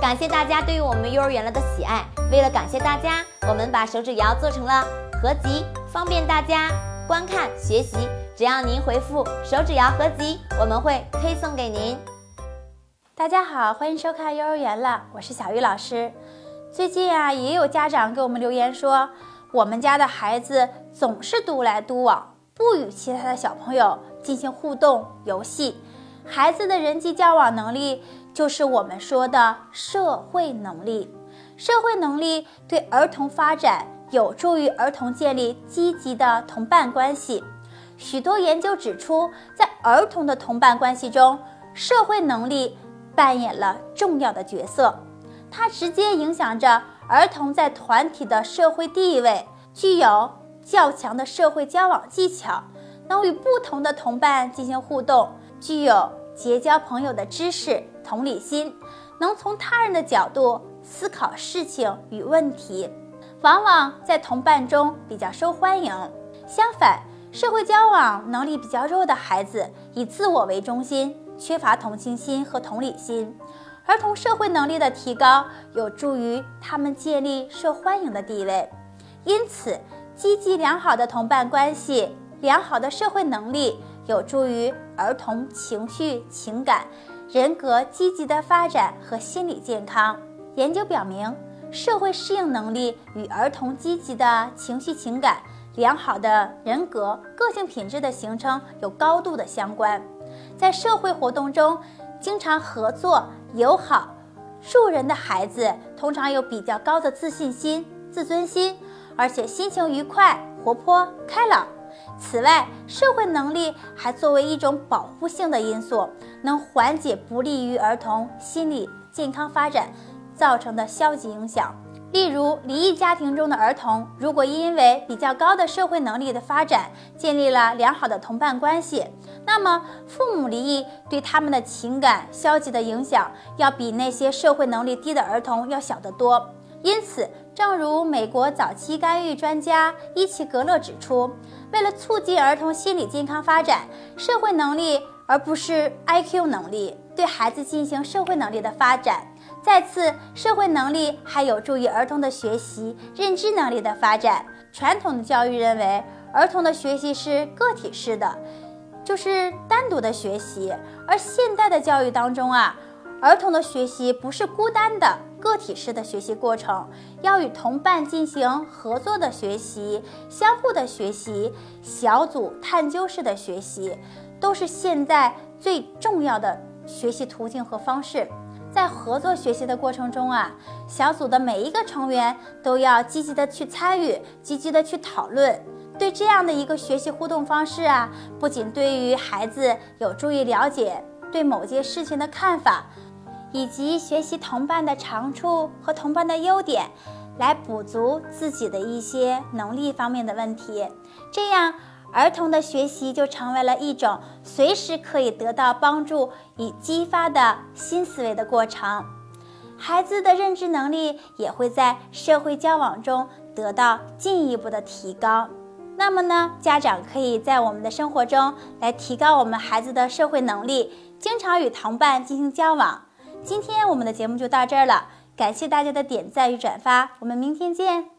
感谢大家对于我们幼儿园了的喜爱。为了感谢大家，我们把手指谣做成了合集，方便大家观看学习。只要您回复“手指谣合集”，我们会推送给您。大家好，欢迎收看幼儿园了，我是小鱼老师。最近啊，也有家长给我们留言说，我们家的孩子总是独来独往，不与其他的小朋友进行互动游戏。孩子的人际交往能力，就是我们说的社会能力。社会能力对儿童发展有助于儿童建立积极的同伴关系。许多研究指出，在儿童的同伴关系中，社会能力扮演了重要的角色。它直接影响着儿童在团体的社会地位，具有较强的社会交往技巧，能与不同的同伴进行互动，具有结交朋友的知识、同理心，能从他人的角度思考事情与问题，往往在同伴中比较受欢迎。相反，社会交往能力比较弱的孩子，以自我为中心，缺乏同情心和同理心。儿童社会能力的提高，有助于他们建立受欢迎的地位。因此，积极良好的同伴关系、良好的社会能力，有助于儿童情绪、情感、人格积极的发展和心理健康。研究表明，社会适应能力与儿童积极的情绪、情感、良好的人格、个性品质的形成有高度的相关。在社会活动中，经常合作。友好、助人的孩子通常有比较高的自信心、自尊心，而且心情愉快、活泼开朗。此外，社会能力还作为一种保护性的因素，能缓解不利于儿童心理健康发展造成的消极影响。例如，离异家庭中的儿童，如果因为比较高的社会能力的发展，建立了良好的同伴关系，那么父母离异对他们的情感消极的影响，要比那些社会能力低的儿童要小得多。因此，正如美国早期干预专家伊奇格勒指出，为了促进儿童心理健康发展，社会能力而不是 IQ 能力，对孩子进行社会能力的发展。再次，社会能力还有助于儿童的学习、认知能力的发展。传统的教育认为，儿童的学习是个体式的，就是单独的学习；而现代的教育当中啊，儿童的学习不是孤单的个体式的学习过程，要与同伴进行合作的学习、相互的学习、小组探究式的学习，都是现在最重要的学习途径和方式。在合作学习的过程中啊，小组的每一个成员都要积极的去参与，积极的去讨论。对这样的一个学习互动方式啊，不仅对于孩子有助于了解对某件事情的看法，以及学习同伴的长处和同伴的优点，来补足自己的一些能力方面的问题。这样。儿童的学习就成为了一种随时可以得到帮助与激发的新思维的过程，孩子的认知能力也会在社会交往中得到进一步的提高。那么呢，家长可以在我们的生活中来提高我们孩子的社会能力，经常与同伴进行交往。今天我们的节目就到这儿了，感谢大家的点赞与转发，我们明天见。